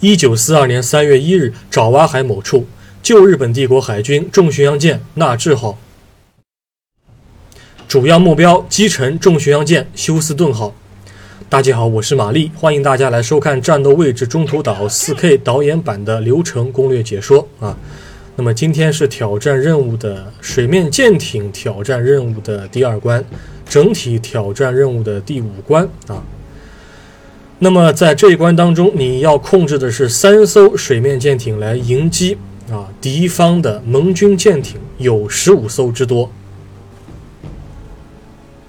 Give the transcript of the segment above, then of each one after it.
一九四二年三月一日，爪哇海某处，旧日本帝国海军重巡洋舰纳智号。主要目标：击沉重巡洋舰休斯顿号。大家好，我是玛丽，欢迎大家来收看《战斗位置中途岛》4K 导演版的流程攻略解说啊。那么今天是挑战任务的水面舰艇挑战任务的第二关，整体挑战任务的第五关啊。那么在这一关当中，你要控制的是三艘水面舰艇来迎击啊敌方的盟军舰艇，有十五艘之多。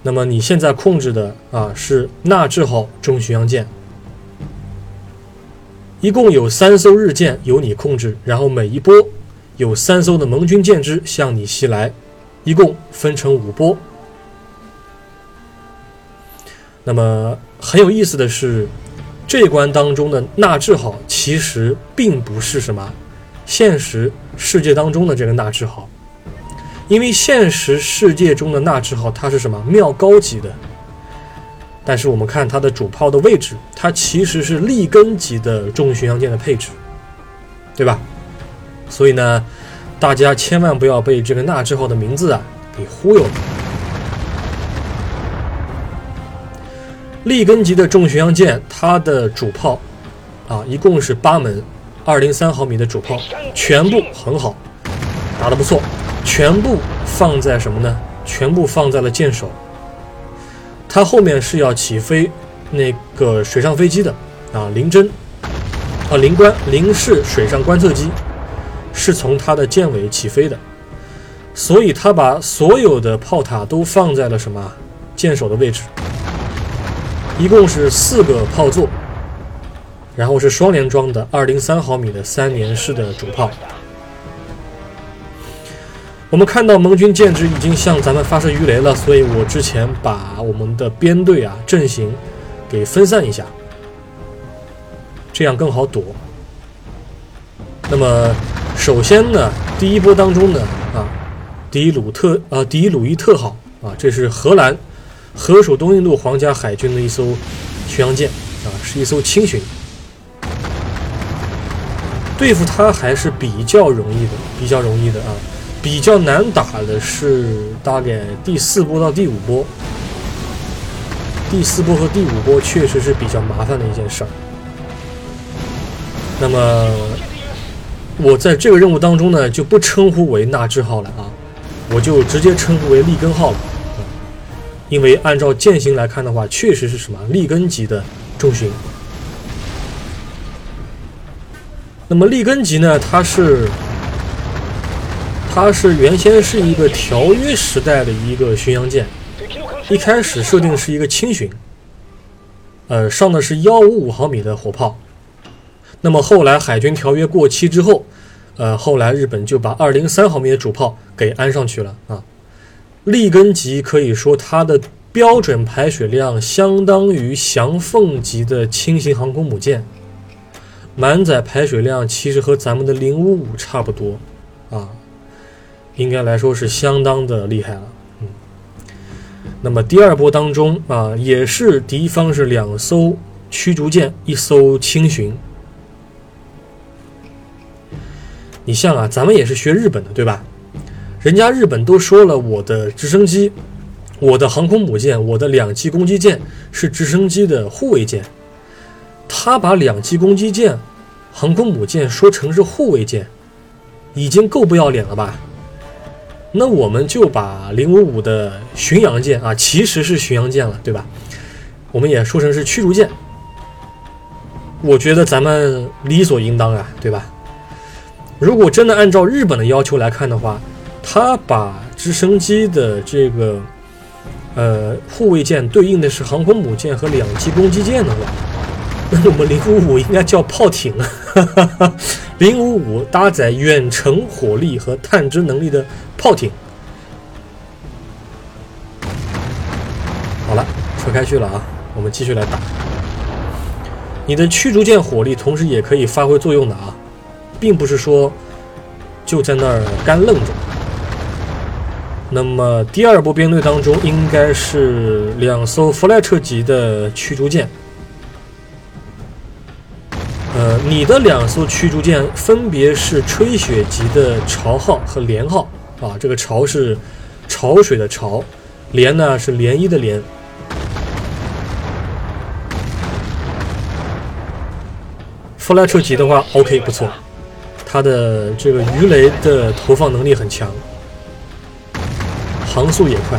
那么你现在控制的啊是纳智号中巡洋舰，一共有三艘日舰由你控制，然后每一波有三艘的盟军舰只向你袭来，一共分成五波。那么很有意思的是，这关当中的纳智号其实并不是什么现实世界当中的这个纳智号，因为现实世界中的纳智号它是什么妙高级的，但是我们看它的主炮的位置，它其实是立根级的重巡洋舰的配置，对吧？所以呢，大家千万不要被这个纳智号的名字啊给忽悠了。利根级的重巡洋舰，它的主炮啊，一共是八门，二零三毫米的主炮，全部很好，打得不错，全部放在什么呢？全部放在了舰首。它后面是要起飞那个水上飞机的啊，零针啊，零观零式水上观测机是从它的舰尾起飞的，所以它把所有的炮塔都放在了什么舰首的位置。一共是四个炮座，然后是双联装的二零三毫米的三连式的主炮。我们看到盟军舰只已经向咱们发射鱼雷了，所以我之前把我们的编队啊阵型给分散一下，这样更好躲。那么首先呢，第一波当中呢啊，迪鲁特啊，迪鲁伊特号啊，这是荷兰。荷属东印度皇家海军的一艘巡洋舰啊，是一艘轻巡，对付它还是比较容易的，比较容易的啊。比较难打的是大概第四波到第五波，第四波和第五波确实是比较麻烦的一件事儿。那么我在这个任务当中呢，就不称呼为纳智号了啊，我就直接称呼为利根号了。因为按照舰型来看的话，确实是什么利根级的重巡。那么利根级呢？它是它是原先是一个条约时代的一个巡洋舰，一开始设定是一个轻巡，呃，上的是幺五五毫米的火炮。那么后来海军条约过期之后，呃，后来日本就把二零三毫米的主炮给安上去了啊。利根级可以说它的标准排水量相当于翔凤级的轻型航空母舰，满载排水量其实和咱们的零五五差不多，啊，应该来说是相当的厉害了。嗯，那么第二波当中啊，也是敌方是两艘驱逐舰，一艘轻巡。你像啊，咱们也是学日本的，对吧？人家日本都说了，我的直升机、我的航空母舰、我的两栖攻击舰是直升机的护卫舰。他把两栖攻击舰、航空母舰说成是护卫舰，已经够不要脸了吧？那我们就把零五五的巡洋舰啊，其实是巡洋舰了，对吧？我们也说成是驱逐舰。我觉得咱们理所应当啊，对吧？如果真的按照日本的要求来看的话，他把直升机的这个呃护卫舰对应的是航空母舰和两栖攻击舰的话，那我们零五五应该叫炮艇啊！零五五搭载远程火力和探知能力的炮艇。好了，扯开去了啊，我们继续来打。你的驱逐舰火力同时也可以发挥作用的啊，并不是说就在那儿干愣着。那么第二波编队当中，应该是两艘弗莱彻级的驱逐舰，呃，你的两艘驱逐舰分别是吹雪级的潮号和连号。啊，这个潮是潮水的潮，涟呢是涟漪的涟。弗莱彻级的话，OK 不错，它的这个鱼雷的投放能力很强，航速也快。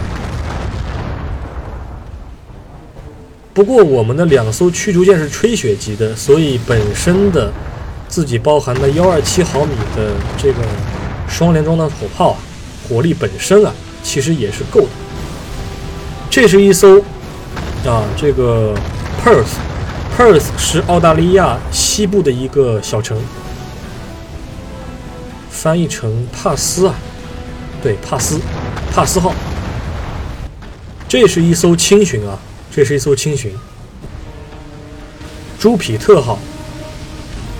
不过我们的两艘驱逐舰是吹雪级的，所以本身的自己包含的幺二七毫米的这个双联装的火炮啊，火力本身啊其实也是够的。这是一艘啊，这个 Perth。Perth 是澳大利亚西部的一个小城，翻译成帕斯啊，对，帕斯，帕斯号。这是一艘轻巡啊，这是一艘轻巡。朱比特号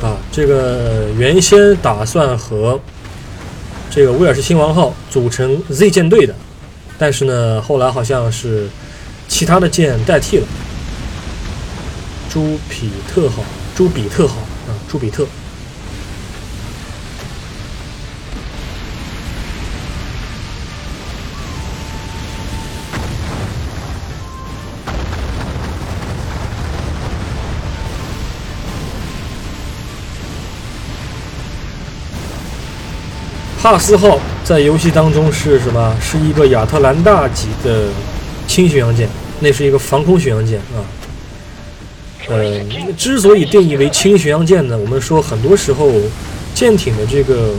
啊，这个原先打算和这个威尔士亲王号组成 Z 舰队的，但是呢，后来好像是其他的舰代替了。朱比特号，朱比特号啊，朱比特。帕斯号在游戏当中是什么？是一个亚特兰大级的轻巡洋舰，那是一个防空巡洋舰啊。呃，之所以定义为轻巡洋舰呢，我们说很多时候舰艇的这个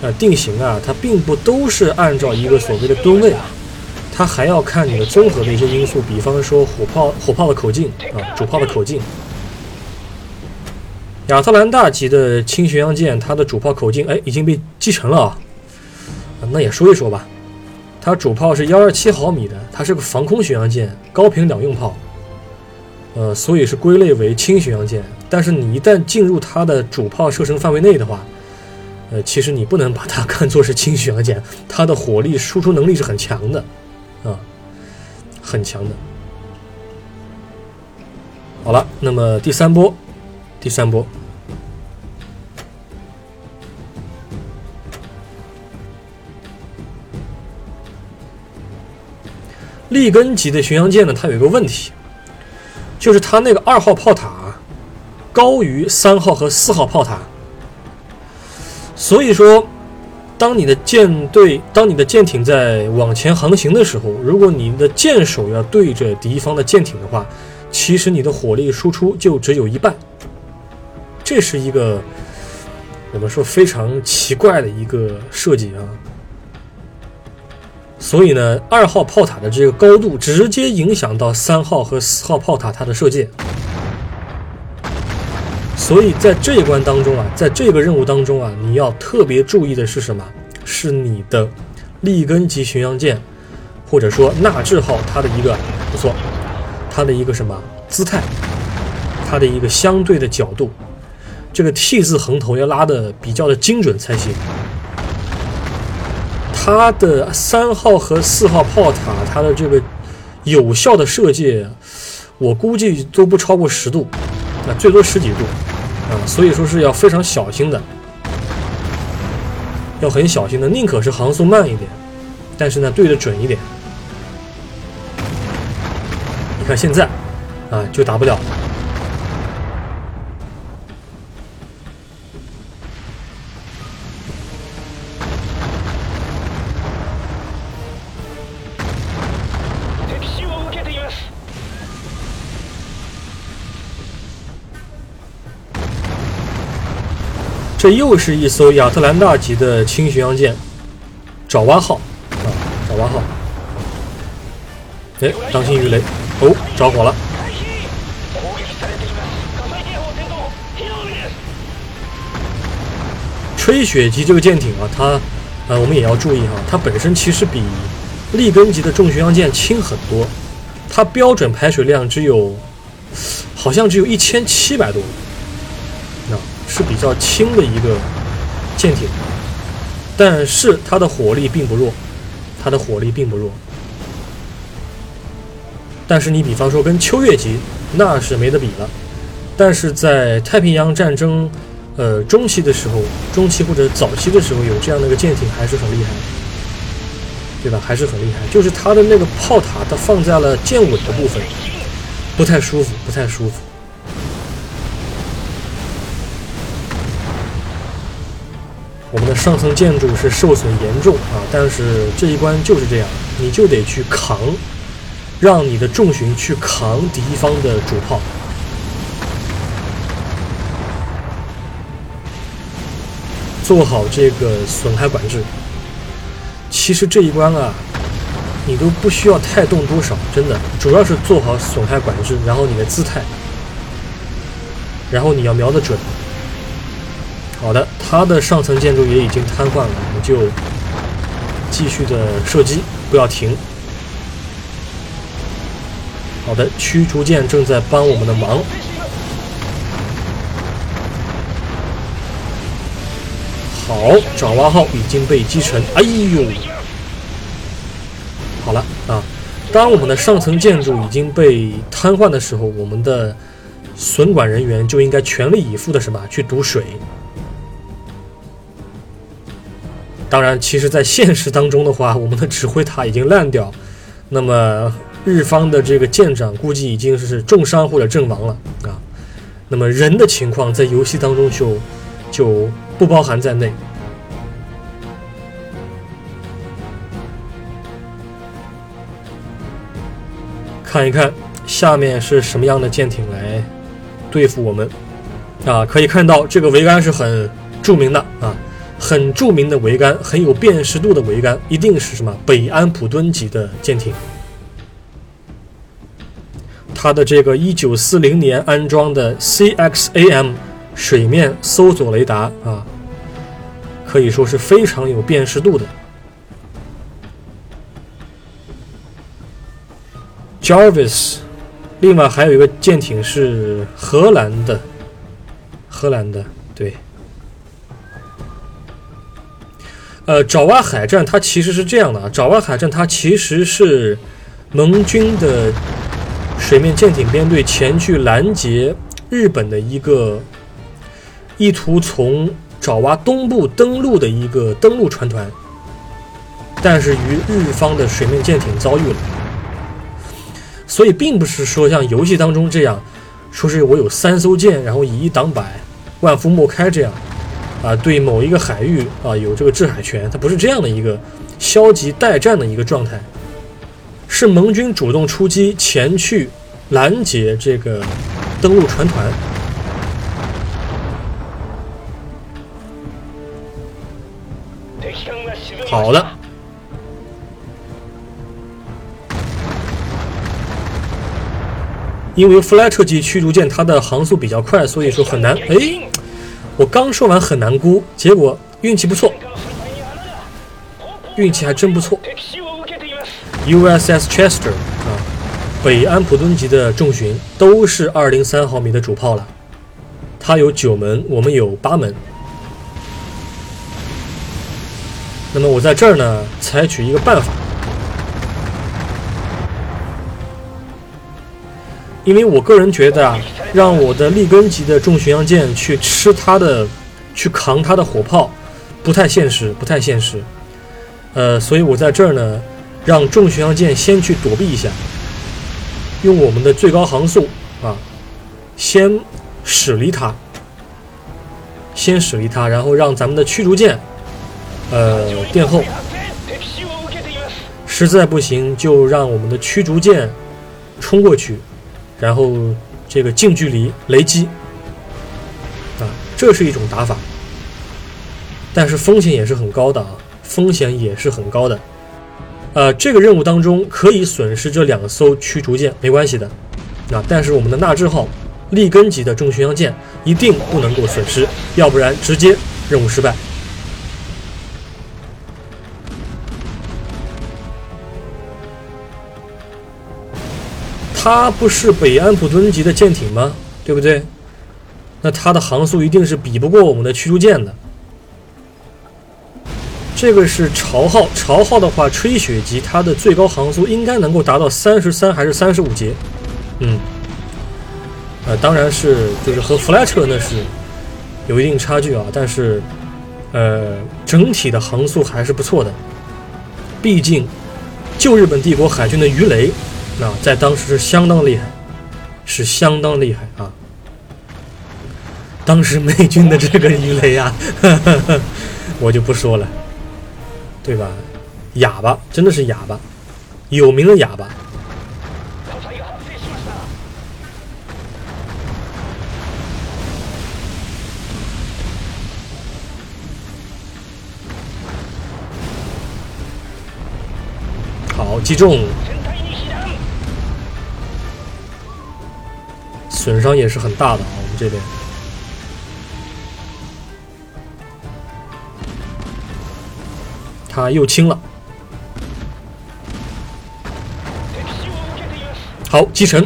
呃定型啊，它并不都是按照一个所谓的吨位啊，它还要看你的综合的一些因素，比方说火炮火炮的口径啊，主炮的口径。亚特兰大级的轻巡洋舰，它的主炮口径哎已经被继承了啊，那也说一说吧，它主炮是幺二七毫米的，它是个防空巡洋舰，高频两用炮。呃，所以是归类为轻巡洋舰，但是你一旦进入它的主炮射程范围内的话，呃，其实你不能把它看作是轻巡洋舰，它的火力输出能力是很强的，啊，很强的。好了，那么第三波，第三波，利根级的巡洋舰呢，它有一个问题。就是它那个二号炮塔高于三号和四号炮塔，所以说，当你的舰队、当你的舰艇在往前航行的时候，如果你的舰手要对着敌方的舰艇的话，其实你的火力输出就只有一半。这是一个我们说非常奇怪的一个设计啊。所以呢，二号炮塔的这个高度直接影响到三号和四号炮塔它的射界。所以在这一关当中啊，在这个任务当中啊，你要特别注意的是什么？是你的利根级巡洋舰，或者说纳智号它的一个不错，它的一个什么姿态，它的一个相对的角度，这个 T 字横头要拉的比较的精准才行。它的三号和四号炮塔，它的这个有效的射界，我估计都不超过十度，啊，最多十几度，啊，所以说是要非常小心的，要很小心的，宁可是航速慢一点，但是呢，对的准一点。你看现在，啊，就打不了。这又是一艘亚特兰大级的轻巡洋舰，爪哇号啊，爪哇号。哎，当心鱼雷！哦，着火了。吹雪级这个舰艇啊，它呃，我们也要注意哈，它本身其实比利根级的重巡洋舰轻很多，它标准排水量只有，好像只有一千七百多。是比较轻的一个舰艇，但是它的火力并不弱，它的火力并不弱。但是你比方说跟秋月级，那是没得比了。但是在太平洋战争，呃中期的时候，中期或者早期的时候有这样的一个舰艇还是很厉害，对吧？还是很厉害，就是它的那个炮塔，它放在了舰尾的部分，不太舒服，不太舒服。我们的上层建筑是受损严重啊，但是这一关就是这样，你就得去扛，让你的重巡去扛敌方的主炮，做好这个损害管制。其实这一关啊，你都不需要太动多少，真的，主要是做好损害管制，然后你的姿态，然后你要瞄得准。好的，它的上层建筑也已经瘫痪了，我们就继续的射击，不要停。好的，驱逐舰正在帮我们的忙。好，爪哇号已经被击沉。哎呦，好了啊！当我们的上层建筑已经被瘫痪的时候，我们的损管人员就应该全力以赴的什么去堵水。当然，其实，在现实当中的话，我们的指挥塔已经烂掉，那么日方的这个舰长估计已经是重伤或者阵亡了啊。那么人的情况在游戏当中就就不包含在内。看一看下面是什么样的舰艇来对付我们啊？可以看到这个桅杆是很著名的啊。很著名的桅杆，很有辨识度的桅杆，一定是什么北安普敦级的舰艇。它的这个1940年安装的 CXAM 水面搜索雷达啊，可以说是非常有辨识度的。Jarvis，另外还有一个舰艇是荷兰的，荷兰的，对。呃，爪哇海战它其实是这样的啊，爪哇海战它其实是盟军的水面舰艇编队前去拦截日本的一个意图从爪哇东部登陆的一个登陆船团，但是与日方的水面舰艇遭遇了，所以并不是说像游戏当中这样，说是我有三艘舰，然后以一挡百，万夫莫开这样。啊，对某一个海域啊有这个制海权，它不是这样的一个消极待战的一个状态，是盟军主动出击前去拦截这个登陆船团。好的，因为弗莱彻级驱逐舰它的航速比较快，所以说很难。哎。我刚说完很难估，结果运气不错，运气还真不错。USS Chester 啊，北安普敦级的重巡都是二零三毫米的主炮了，它有九门，我们有八门。那么我在这儿呢，采取一个办法。因为我个人觉得啊，让我的利根级的重巡洋舰去吃它的，去扛它的火炮，不太现实，不太现实。呃，所以我在这儿呢，让重巡洋舰先去躲避一下，用我们的最高航速啊，先驶离它，先驶离它，然后让咱们的驱逐舰，呃，殿后。实在不行，就让我们的驱逐舰冲过去。然后这个近距离雷击啊，这是一种打法，但是风险也是很高的啊，风险也是很高的。呃，这个任务当中可以损失这两艘驱逐舰，没关系的啊。但是我们的纳智号利根级的重巡洋舰一定不能够损失，要不然直接任务失败。它不是北安普敦级的舰艇吗？对不对？那它的航速一定是比不过我们的驱逐舰的。这个是潮号，潮号的话，吹雪级它的最高航速应该能够达到三十三还是三十五节？嗯，呃，当然是就是和弗莱彻那是有一定差距啊，但是呃，整体的航速还是不错的。毕竟旧日本帝国海军的鱼雷啊，在当时是相当厉害，是相当厉害啊。当时美军的这个鱼雷啊，我就不说了，对吧？哑巴，真的是哑巴，有名的哑巴。好，击中，损伤也是很大的啊，我们这边。他又清了，好击沉。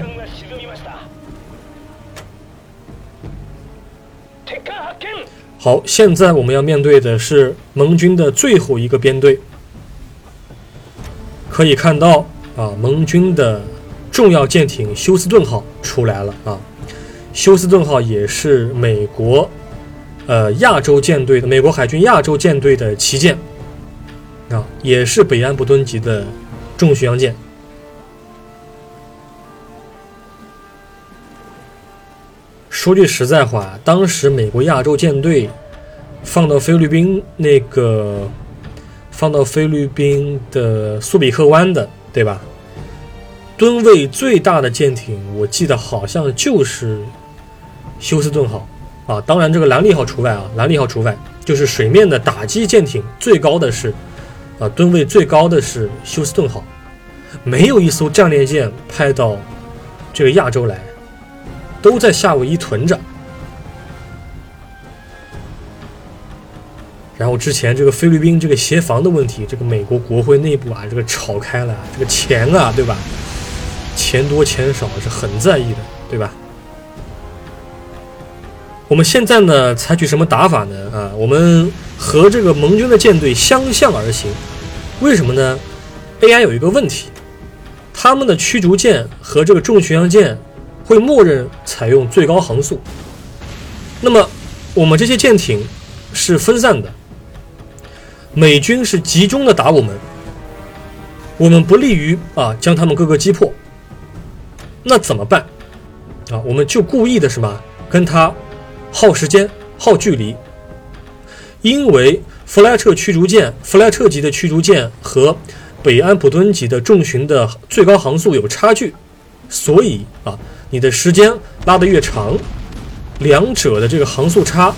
好，现在我们要面对的是盟军的最后一个编队。可以看到啊，盟军的重要舰艇休斯顿号出来了啊。休斯顿号也是美国呃亚洲舰队的美国海军亚洲舰队的旗舰。啊，也是北安普敦级的重巡洋舰。说句实在话，当时美国亚洲舰队放到菲律宾那个，放到菲律宾的苏比克湾的，对吧？吨位最大的舰艇，我记得好像就是休斯顿号啊。当然，这个兰利号除外啊，兰利号除外，就是水面的打击舰艇最高的是。啊，吨位最高的是休斯顿号，没有一艘战列舰派到这个亚洲来，都在夏威夷屯着。然后之前这个菲律宾这个协防的问题，这个美国国会内部啊，这个吵开了，这个钱啊，对吧？钱多钱少是很在意的，对吧？我们现在呢，采取什么打法呢？啊，我们和这个盟军的舰队相向而行。为什么呢？AI 有一个问题，他们的驱逐舰和这个重巡洋舰会默认采用最高航速。那么我们这些舰艇是分散的，美军是集中的打我们，我们不利于啊将他们各个击破。那怎么办？啊，我们就故意的什么跟他。耗时间、耗距离，因为弗莱彻驱逐舰、弗莱彻级的驱逐舰和北安普敦级的重巡的最高航速有差距，所以啊，你的时间拉得越长，两者的这个航速差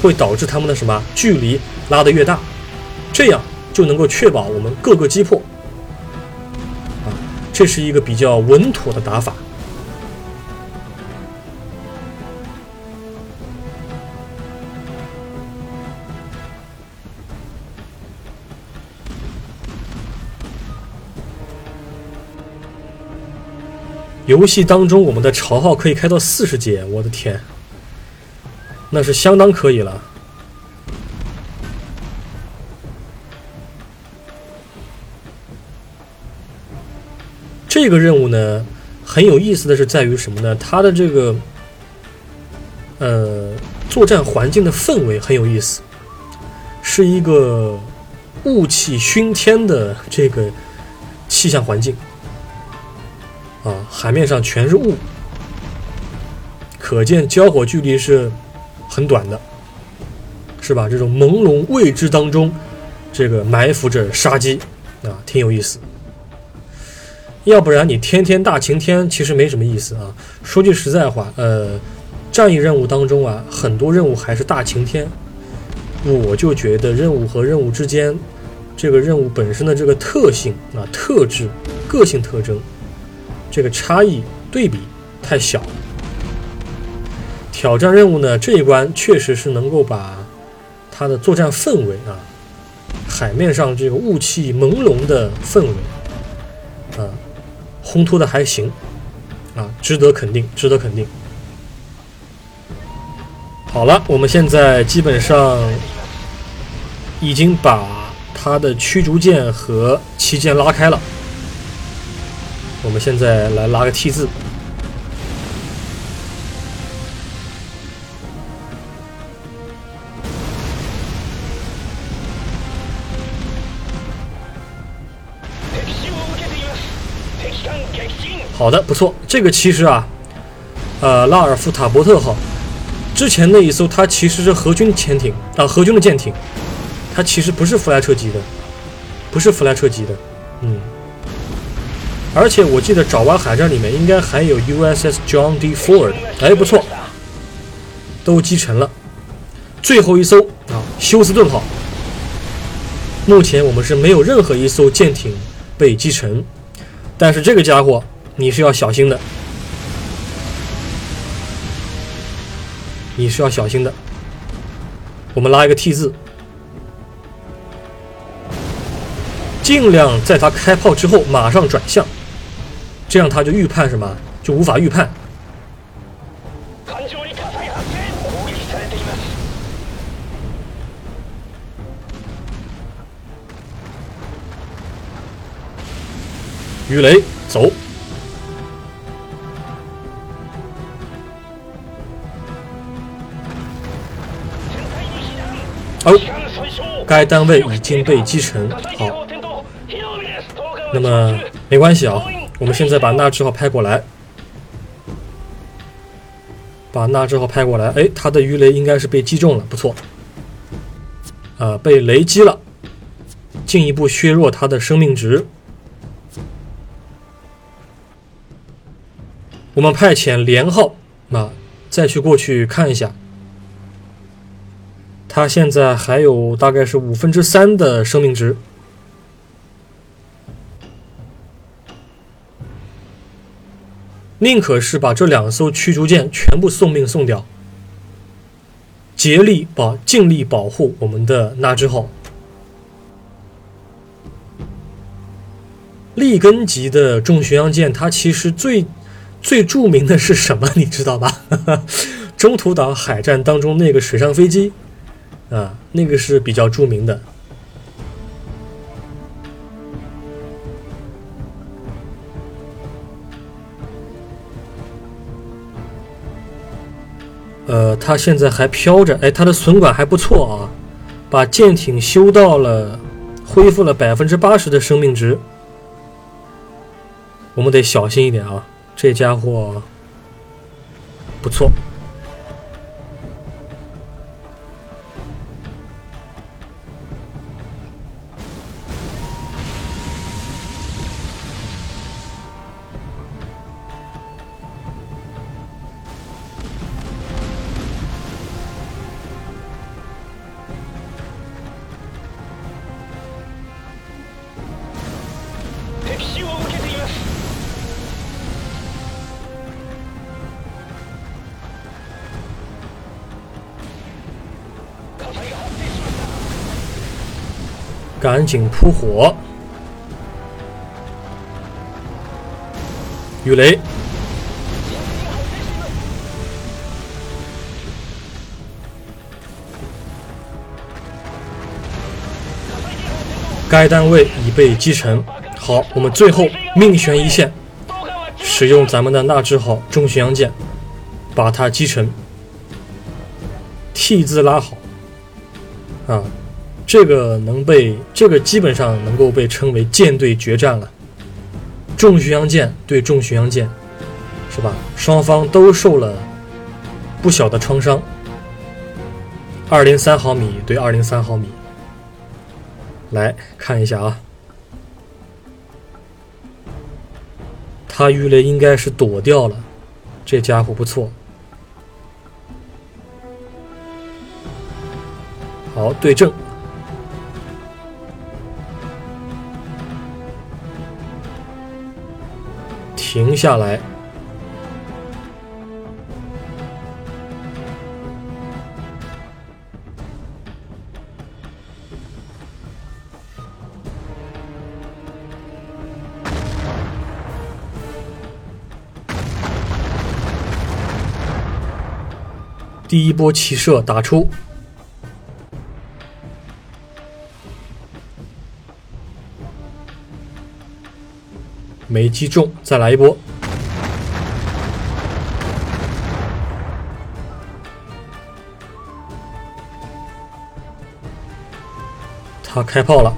会导致他们的什么距离拉得越大，这样就能够确保我们各个击破。啊，这是一个比较稳妥的打法。游戏当中，我们的潮号可以开到四十阶，我的天，那是相当可以了。这个任务呢，很有意思的是在于什么呢？它的这个，呃，作战环境的氛围很有意思，是一个雾气熏天的这个气象环境。啊，海面上全是雾，可见交火距离是很短的，是吧？这种朦胧未知当中，这个埋伏着杀机，啊，挺有意思。要不然你天天大晴天，其实没什么意思啊。说句实在话，呃，战役任务当中啊，很多任务还是大晴天，我就觉得任务和任务之间，这个任务本身的这个特性啊、特质、个性特征。这个差异对比太小了。挑战任务呢，这一关确实是能够把它的作战氛围啊，海面上这个雾气朦胧的氛围啊，烘托的还行啊，值得肯定，值得肯定。好了，我们现在基本上已经把它的驱逐舰和旗舰拉开了。我们现在来拉个 T 字。好的，不错，这个其实啊，呃，拉尔夫塔伯特号之前那一艘，它其实是合军潜艇啊、呃，军的舰艇，它其实不是弗莱彻级的，不是弗莱彻级的。而且我记得爪哇海战里面应该还有 USS John D. Ford，哎，不错，都击沉了。最后一艘啊，休斯顿号。目前我们是没有任何一艘舰艇被击沉，但是这个家伙。你是要小心的，你是要小心的。我们拉一个 T 字，尽量在他开炮之后马上转向，这样他就预判什么，就无法预判。鱼雷走。哦，该单位已经被击沉。好，那么没关系啊。我们现在把纳智号拍过来，把纳智号拍过来。哎，他的鱼雷应该是被击中了，不错。啊，被雷击了，进一步削弱他的生命值。我们派遣连号啊，再去过去看一下。他现在还有大概是五分之三的生命值，宁可是把这两艘驱逐舰全部送命送掉，竭力保尽力保护我们的纳智号。利根级的重巡洋舰，它其实最最著名的是什么？你知道吧？中途岛海战当中那个水上飞机。啊，那个是比较著名的。呃，他现在还飘着，哎，他的损管还不错啊，把舰艇修到了，恢复了百分之八十的生命值。我们得小心一点啊，这家伙不错。赶紧扑火！鱼雷，该单位已被击沉。好，我们最后命悬一线，使用咱们的纳智号重巡洋舰，把它击沉。T 字拉好，啊。这个能被这个基本上能够被称为舰队决战了，重巡洋舰对重巡洋舰，是吧？双方都受了不小的创伤。二零三毫米对二零三毫米，来看一下啊，他鱼雷应该是躲掉了，这家伙不错。好，对正。停下来！第一波齐射打出。没击中，再来一波。他开炮了，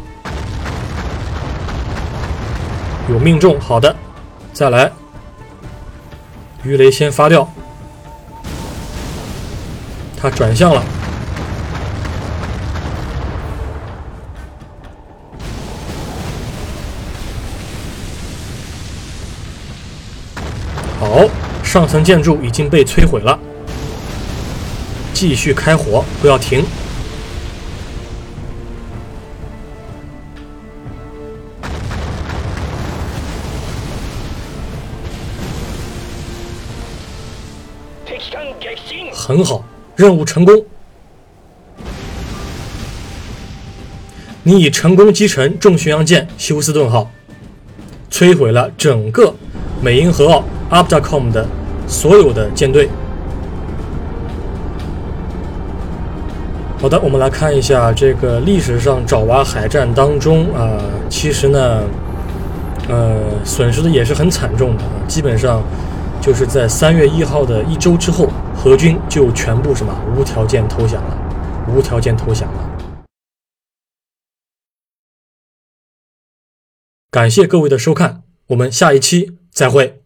有命中，好的，再来，鱼雷先发掉，他转向了。上层建筑已经被摧毁了，继续开火，不要停。很好，任务成功。你已成功击沉重巡洋舰休斯顿号，摧毁了整个美英合澳 Abdacom 的所有的舰队。好的，我们来看一下这个历史上爪哇海战当中啊，其实呢，呃，损失的也是很惨重的，基本上。就是在三月一号的一周之后，荷军就全部什么无条件投降了，无条件投降了。感谢各位的收看，我们下一期再会。